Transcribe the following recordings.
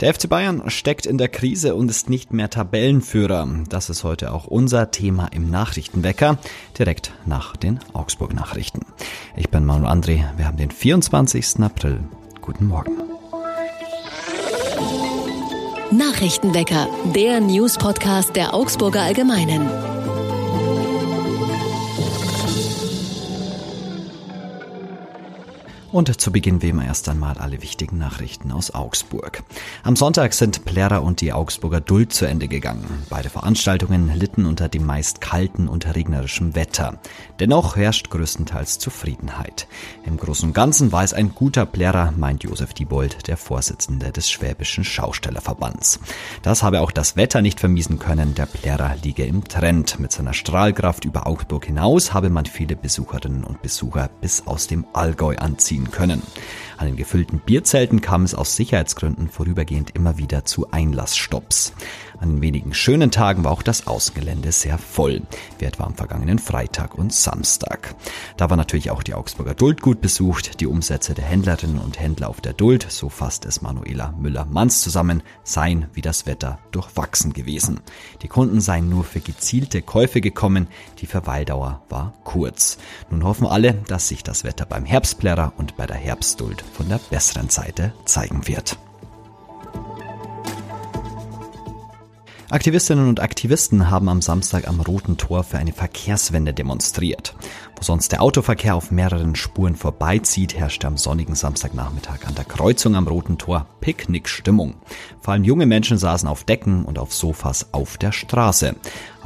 Der FC Bayern steckt in der Krise und ist nicht mehr Tabellenführer. Das ist heute auch unser Thema im Nachrichtenwecker, direkt nach den Augsburg-Nachrichten. Ich bin Manu André, wir haben den 24. April. Guten Morgen. Nachrichtenwecker, der News-Podcast der Augsburger Allgemeinen. Und zu Beginn wie immer erst einmal alle wichtigen Nachrichten aus Augsburg. Am Sonntag sind Plärrer und die Augsburger Duld zu Ende gegangen. Beide Veranstaltungen litten unter dem meist kalten und regnerischen Wetter. Dennoch herrscht größtenteils Zufriedenheit. Im Großen und Ganzen war es ein guter Plärrer, meint Josef Diebold, der Vorsitzende des Schwäbischen Schaustellerverbands. Das habe auch das Wetter nicht vermiesen können. Der Plärrer liege im Trend. Mit seiner Strahlkraft über Augsburg hinaus habe man viele Besucherinnen und Besucher bis aus dem Allgäu anziehen ziehen können. An den gefüllten Bierzelten kam es aus Sicherheitsgründen vorübergehend immer wieder zu Einlassstopps. An den wenigen schönen Tagen war auch das Außengelände sehr voll, wie etwa am vergangenen Freitag und Samstag. Da war natürlich auch die Augsburger Duld gut besucht. Die Umsätze der Händlerinnen und Händler auf der Duld, so fasst es Manuela Müller-Manns zusammen, seien wie das Wetter durchwachsen gewesen. Die Kunden seien nur für gezielte Käufe gekommen, die Verweildauer war kurz. Nun hoffen alle, dass sich das Wetter beim Herbstplärrer und bei der Herbstduld von der besseren Seite zeigen wird. Aktivistinnen und Aktivisten haben am Samstag am Roten Tor für eine Verkehrswende demonstriert. Wo sonst der Autoverkehr auf mehreren Spuren vorbeizieht, herrschte am sonnigen Samstagnachmittag an der Kreuzung am Roten Tor Picknickstimmung. Vor allem junge Menschen saßen auf Decken und auf Sofas auf der Straße.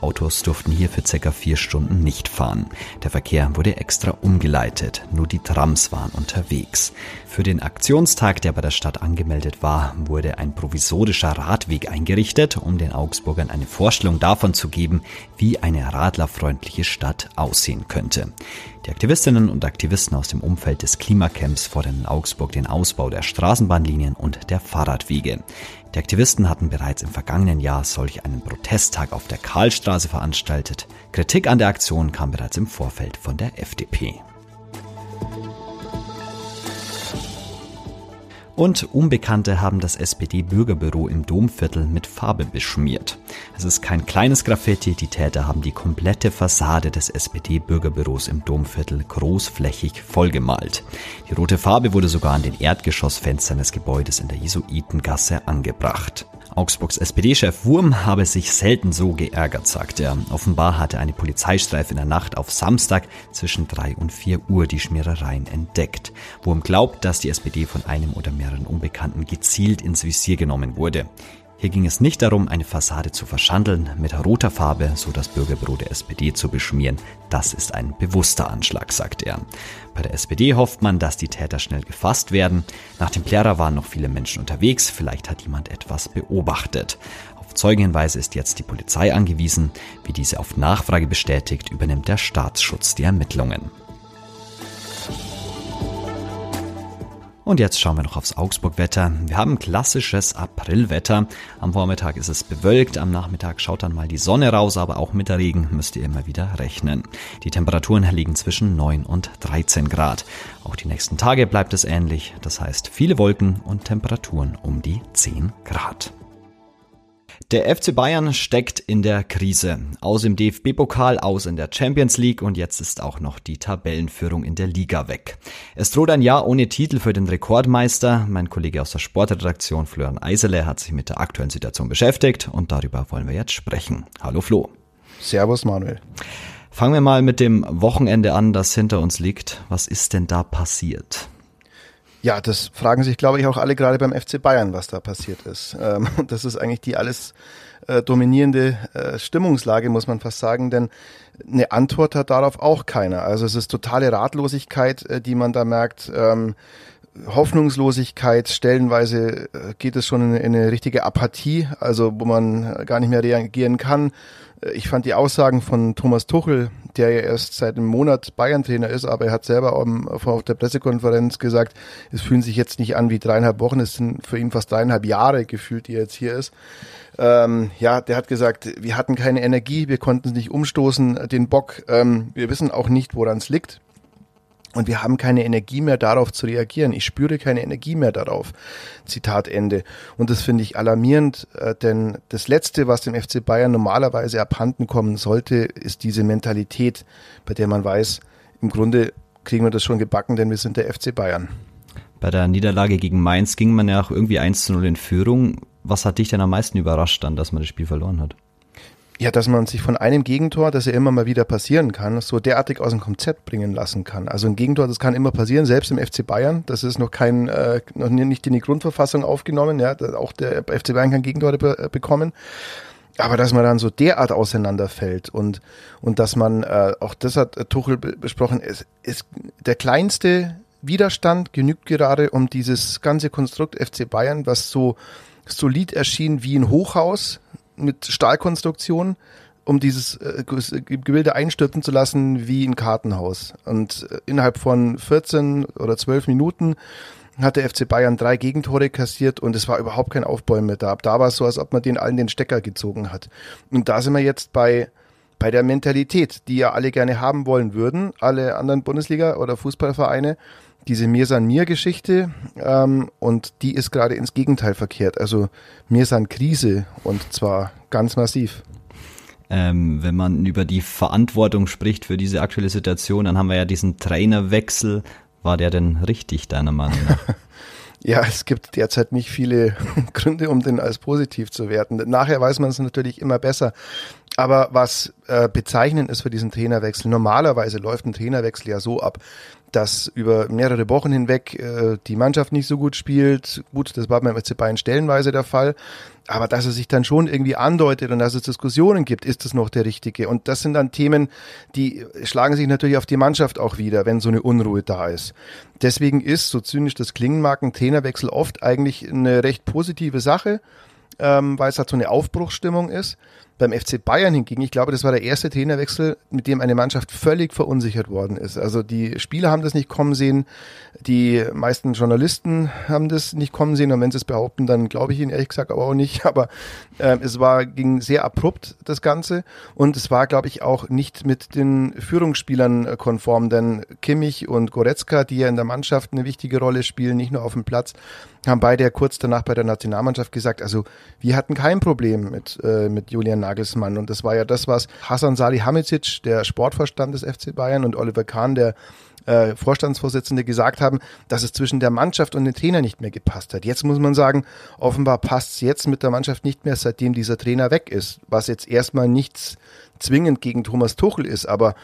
Autos durften hier für circa vier Stunden nicht fahren. Der Verkehr wurde extra umgeleitet. Nur die Trams waren unterwegs. Für den Aktionstag, der bei der Stadt angemeldet war, wurde ein provisorischer Radweg eingerichtet, um den Augsburgern eine Vorstellung davon zu geben, wie eine radlerfreundliche Stadt aussehen könnte. Die Aktivistinnen und Aktivisten aus dem Umfeld des Klimacamps fordern in Augsburg den Ausbau der Straßenbahnlinien und der Fahrradwege. Die Aktivisten hatten bereits im vergangenen Jahr solch einen Protesttag auf der Karlstraße veranstaltet. Kritik an der Aktion kam bereits im Vorfeld von der FDP. Und Unbekannte haben das SPD-Bürgerbüro im Domviertel mit Farbe beschmiert. Es ist kein kleines Graffiti, die Täter haben die komplette Fassade des SPD-Bürgerbüros im Domviertel großflächig vollgemalt. Die rote Farbe wurde sogar an den Erdgeschossfenstern des Gebäudes in der Jesuitengasse angebracht. Augsburgs SPD-Chef Wurm habe sich selten so geärgert, sagt er. Offenbar hatte eine Polizeistreife in der Nacht auf Samstag zwischen drei und vier Uhr die Schmierereien entdeckt. Wurm glaubt, dass die SPD von einem oder mehreren Unbekannten gezielt ins Visier genommen wurde. Hier ging es nicht darum, eine Fassade zu verschandeln, mit roter Farbe so das Bürgerbüro der SPD zu beschmieren. Das ist ein bewusster Anschlag, sagt er. Bei der SPD hofft man, dass die Täter schnell gefasst werden. Nach dem Plärrer waren noch viele Menschen unterwegs. Vielleicht hat jemand etwas beobachtet. Auf Zeugenhinweise ist jetzt die Polizei angewiesen. Wie diese auf Nachfrage bestätigt, übernimmt der Staatsschutz die Ermittlungen. Und jetzt schauen wir noch aufs Augsburg-Wetter. Wir haben klassisches Aprilwetter. Am Vormittag ist es bewölkt, am Nachmittag schaut dann mal die Sonne raus, aber auch mit der Regen müsst ihr immer wieder rechnen. Die Temperaturen liegen zwischen 9 und 13 Grad. Auch die nächsten Tage bleibt es ähnlich, das heißt viele Wolken und Temperaturen um die 10 Grad. Der FC Bayern steckt in der Krise. Aus im DFB-Pokal, aus in der Champions League und jetzt ist auch noch die Tabellenführung in der Liga weg. Es droht ein Jahr ohne Titel für den Rekordmeister. Mein Kollege aus der Sportredaktion Florian Eisele hat sich mit der aktuellen Situation beschäftigt und darüber wollen wir jetzt sprechen. Hallo Flo. Servus Manuel. Fangen wir mal mit dem Wochenende an, das hinter uns liegt. Was ist denn da passiert? Ja, das fragen sich, glaube ich, auch alle gerade beim FC Bayern, was da passiert ist. Ähm, das ist eigentlich die alles äh, dominierende äh, Stimmungslage, muss man fast sagen, denn eine Antwort hat darauf auch keiner. Also es ist totale Ratlosigkeit, äh, die man da merkt. Ähm, Hoffnungslosigkeit, stellenweise äh, geht es schon in, in eine richtige Apathie, also wo man gar nicht mehr reagieren kann. Äh, ich fand die Aussagen von Thomas Tuchel, der ja erst seit einem Monat Bayern-Trainer ist, aber er hat selber auf der Pressekonferenz gesagt, es fühlen sich jetzt nicht an wie dreieinhalb Wochen, es sind für ihn fast dreieinhalb Jahre gefühlt, die er jetzt hier ist. Ähm, ja, der hat gesagt, wir hatten keine Energie, wir konnten es nicht umstoßen, den Bock. Ähm, wir wissen auch nicht, woran es liegt. Und wir haben keine Energie mehr darauf zu reagieren. Ich spüre keine Energie mehr darauf. Zitat Ende. Und das finde ich alarmierend, äh, denn das Letzte, was dem FC Bayern normalerweise abhanden kommen sollte, ist diese Mentalität, bei der man weiß, im Grunde kriegen wir das schon gebacken, denn wir sind der FC Bayern. Bei der Niederlage gegen Mainz ging man ja auch irgendwie 1 zu 0 in Führung. Was hat dich denn am meisten überrascht dann, dass man das Spiel verloren hat? Ja, dass man sich von einem Gegentor, das ja immer mal wieder passieren kann, so derartig aus dem Konzept bringen lassen kann. Also ein Gegentor, das kann immer passieren, selbst im FC Bayern. Das ist noch kein, äh, noch nicht in die Grundverfassung aufgenommen. Ja, auch der FC Bayern kann Gegentore be äh, bekommen. Aber dass man dann so derart auseinanderfällt und, und dass man, äh, auch das hat Tuchel besprochen, ist, ist der kleinste Widerstand genügt gerade, um dieses ganze Konstrukt FC Bayern, was so solid erschien wie ein Hochhaus, mit Stahlkonstruktion, um dieses äh, Gebilde einstürzen zu lassen wie ein Kartenhaus. Und äh, innerhalb von 14 oder 12 Minuten hat der FC Bayern drei Gegentore kassiert und es war überhaupt kein Aufbäumen mehr da. Da war es so, als ob man den allen den Stecker gezogen hat. Und da sind wir jetzt bei bei der Mentalität, die ja alle gerne haben wollen würden, alle anderen Bundesliga- oder Fußballvereine, diese Mir san mir Geschichte ähm, und die ist gerade ins Gegenteil verkehrt. Also Mir san Krise und zwar ganz massiv. Ähm, wenn man über die Verantwortung spricht für diese aktuelle Situation, dann haben wir ja diesen Trainerwechsel. War der denn richtig, deiner Meinung nach? Ja, es gibt derzeit nicht viele Gründe, um den als positiv zu werten. Nachher weiß man es natürlich immer besser. Aber was äh, bezeichnend ist für diesen Trainerwechsel, normalerweise läuft ein Trainerwechsel ja so ab, dass über mehrere Wochen hinweg äh, die Mannschaft nicht so gut spielt. Gut, das war beim FC Bayern stellenweise der Fall. Aber dass es sich dann schon irgendwie andeutet und dass es Diskussionen gibt, ist das noch der richtige? Und das sind dann Themen, die schlagen sich natürlich auf die Mannschaft auch wieder, wenn so eine Unruhe da ist. Deswegen ist, so zynisch das klingen mag, ein Trainerwechsel oft eigentlich eine recht positive Sache, ähm, weil es halt so eine Aufbruchsstimmung ist. Beim FC Bayern hingegen, ich glaube, das war der erste Trainerwechsel, mit dem eine Mannschaft völlig verunsichert worden ist. Also die Spieler haben das nicht kommen sehen, die meisten Journalisten haben das nicht kommen sehen und wenn sie es behaupten, dann glaube ich ihnen ehrlich gesagt aber auch nicht. Aber äh, es war ging sehr abrupt das Ganze und es war, glaube ich, auch nicht mit den Führungsspielern äh, konform, denn Kimmich und Goretzka, die ja in der Mannschaft eine wichtige Rolle spielen, nicht nur auf dem Platz, haben beide ja kurz danach bei der Nationalmannschaft gesagt, also wir hatten kein Problem mit, äh, mit Julian Nagelsmann. Und das war ja das, was Hasan Salihamidzic, der Sportvorstand des FC Bayern, und Oliver Kahn, der äh, Vorstandsvorsitzende, gesagt haben, dass es zwischen der Mannschaft und dem Trainer nicht mehr gepasst hat. Jetzt muss man sagen, offenbar passt es jetzt mit der Mannschaft nicht mehr, seitdem dieser Trainer weg ist. Was jetzt erstmal nichts zwingend gegen Thomas Tuchel ist, aber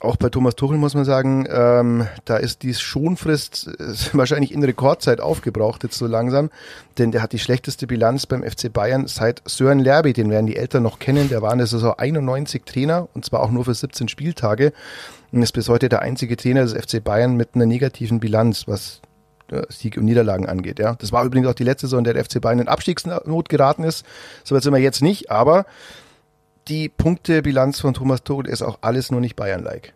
auch bei Thomas Tuchel muss man sagen, ähm, da ist die Schonfrist ist wahrscheinlich in Rekordzeit aufgebraucht jetzt so langsam, denn der hat die schlechteste Bilanz beim FC Bayern seit Sören Lerby, den werden die Eltern noch kennen, der war in der Saison 91 Trainer und zwar auch nur für 17 Spieltage und ist bis heute der einzige Trainer des FC Bayern mit einer negativen Bilanz, was äh, Sieg und Niederlagen angeht. Ja, das war übrigens auch die letzte Saison, in der der FC Bayern in Abstiegsnot geraten ist. So weit sind wir jetzt nicht, aber die Punktebilanz von Thomas Tuchel ist auch alles nur nicht Bayern-like.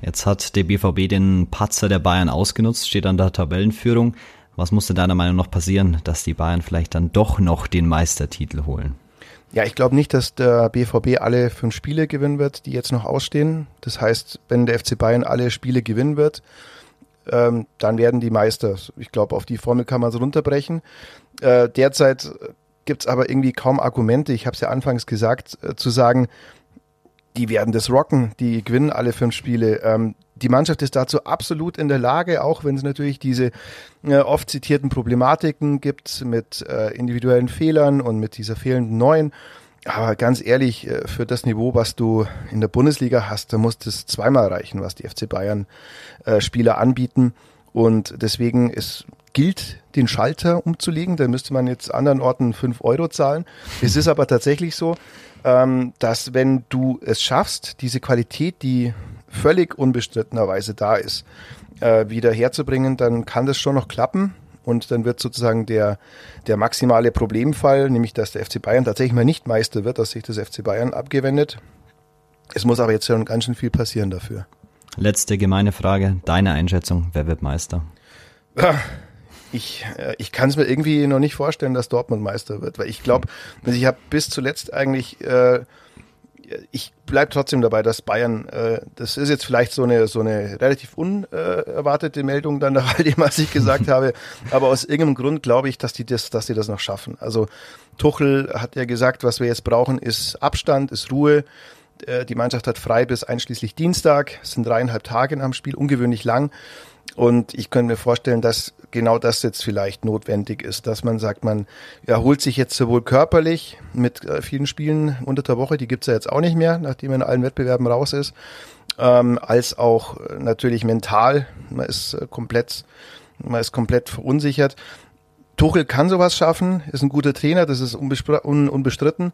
Jetzt hat der BVB den Patzer der Bayern ausgenutzt, steht an der Tabellenführung. Was musste deiner Meinung nach passieren, dass die Bayern vielleicht dann doch noch den Meistertitel holen? Ja, ich glaube nicht, dass der BVB alle fünf Spiele gewinnen wird, die jetzt noch ausstehen. Das heißt, wenn der FC Bayern alle Spiele gewinnen wird, ähm, dann werden die Meister. Ich glaube, auf die Formel kann man es runterbrechen. Äh, derzeit gibt es aber irgendwie kaum Argumente, ich habe es ja anfangs gesagt, äh, zu sagen, die werden das rocken, die gewinnen alle fünf Spiele. Ähm, die Mannschaft ist dazu absolut in der Lage, auch wenn es natürlich diese äh, oft zitierten Problematiken gibt mit äh, individuellen Fehlern und mit dieser fehlenden neuen. Aber ganz ehrlich, äh, für das Niveau, was du in der Bundesliga hast, da muss das zweimal reichen, was die FC Bayern äh, Spieler anbieten. Und deswegen ist gilt, den Schalter umzulegen. Da müsste man jetzt anderen Orten fünf Euro zahlen. Es ist aber tatsächlich so, ähm, dass wenn du es schaffst, diese Qualität, die völlig unbestrittenerweise da ist, äh, wieder herzubringen, dann kann das schon noch klappen. Und dann wird sozusagen der, der maximale Problemfall, nämlich dass der FC Bayern tatsächlich mal nicht Meister wird, aus Sicht des FC Bayern abgewendet. Es muss aber jetzt schon ganz schön viel passieren dafür. Letzte gemeine Frage, deine Einschätzung, wer wird Meister? Ich, äh, ich kann es mir irgendwie noch nicht vorstellen, dass Dortmund Meister wird, weil ich glaube, also ich habe bis zuletzt eigentlich äh, ich bleibe trotzdem dabei, dass Bayern, äh, das ist jetzt vielleicht so eine, so eine relativ unerwartete Meldung dann nach all dem, was ich gesagt habe, aber aus irgendeinem Grund glaube ich, dass die das, dass die das noch schaffen. Also Tuchel hat ja gesagt, was wir jetzt brauchen, ist Abstand, ist Ruhe. Äh, die Mannschaft hat frei bis einschließlich Dienstag, es sind dreieinhalb Tage nach dem Spiel, ungewöhnlich lang. Und ich könnte mir vorstellen, dass genau das jetzt vielleicht notwendig ist, dass man sagt, man erholt sich jetzt sowohl körperlich mit äh, vielen Spielen unter der Woche, die gibt's ja jetzt auch nicht mehr, nachdem man in allen Wettbewerben raus ist, ähm, als auch äh, natürlich mental. Man ist äh, komplett, man ist komplett verunsichert. Tuchel kann sowas schaffen, ist ein guter Trainer, das ist unbestritten.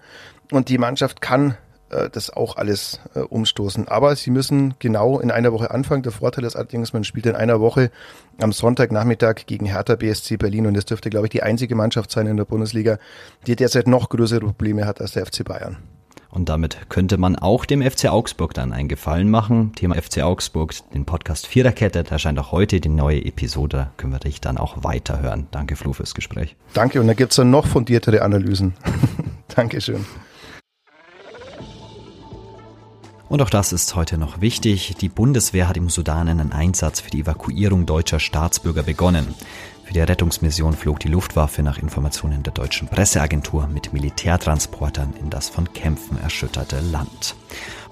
Und die Mannschaft kann äh, das auch alles äh, umstoßen. Aber sie müssen genau in einer Woche anfangen. Der Vorteil ist allerdings, man spielt in einer Woche am Sonntagnachmittag gegen Hertha BSC Berlin und das dürfte, glaube ich, die einzige Mannschaft sein in der Bundesliga, die derzeit noch größere Probleme hat als der FC Bayern. Und damit könnte man auch dem FC Augsburg dann einen Gefallen machen. Thema FC Augsburg, den Podcast Viererkette, da erscheint auch heute die neue Episode. Können wir dich dann auch weiterhören. Danke, Flo, fürs Gespräch. Danke, und da gibt's dann noch fundiertere Analysen. Dankeschön. Und auch das ist heute noch wichtig. Die Bundeswehr hat im Sudan einen Einsatz für die Evakuierung deutscher Staatsbürger begonnen. Für die Rettungsmission flog die Luftwaffe nach Informationen der deutschen Presseagentur mit Militärtransportern in das von Kämpfen erschütterte Land.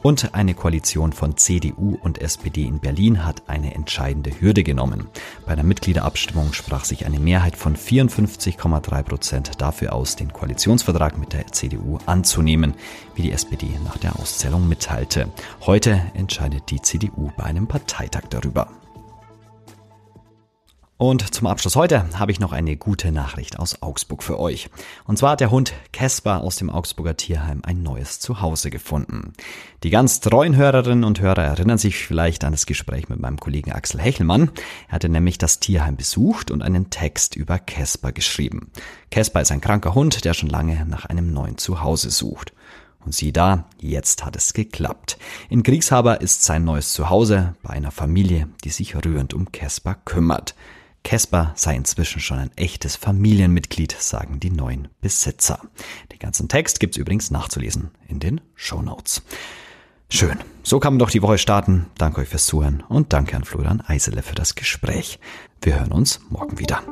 Und eine Koalition von CDU und SPD in Berlin hat eine entscheidende Hürde genommen. Bei der Mitgliederabstimmung sprach sich eine Mehrheit von 54,3 Prozent dafür aus, den Koalitionsvertrag mit der CDU anzunehmen, wie die SPD nach der Auszählung mitteilte. Heute entscheidet die CDU bei einem Parteitag darüber. Und zum Abschluss heute habe ich noch eine gute Nachricht aus Augsburg für euch. Und zwar hat der Hund Casper aus dem Augsburger Tierheim ein neues Zuhause gefunden. Die ganz treuen Hörerinnen und Hörer erinnern sich vielleicht an das Gespräch mit meinem Kollegen Axel Hechelmann. Er hatte nämlich das Tierheim besucht und einen Text über Casper geschrieben. Casper ist ein kranker Hund, der schon lange nach einem neuen Zuhause sucht. Und sieh da, jetzt hat es geklappt. In Kriegshaber ist sein neues Zuhause bei einer Familie, die sich rührend um Casper kümmert. Casper sei inzwischen schon ein echtes Familienmitglied, sagen die neuen Besitzer. Den ganzen Text gibt's übrigens nachzulesen in den Show Notes. Schön. So kann man doch die Woche starten. Danke euch fürs Zuhören und danke an Florian Eisele für das Gespräch. Wir hören uns morgen wieder.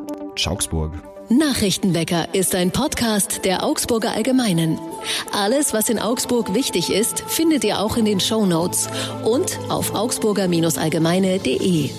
Augsburg. Nachrichtenwecker ist ein Podcast der Augsburger Allgemeinen. Alles, was in Augsburg wichtig ist, findet ihr auch in den Show Notes und auf augsburger-allgemeine.de.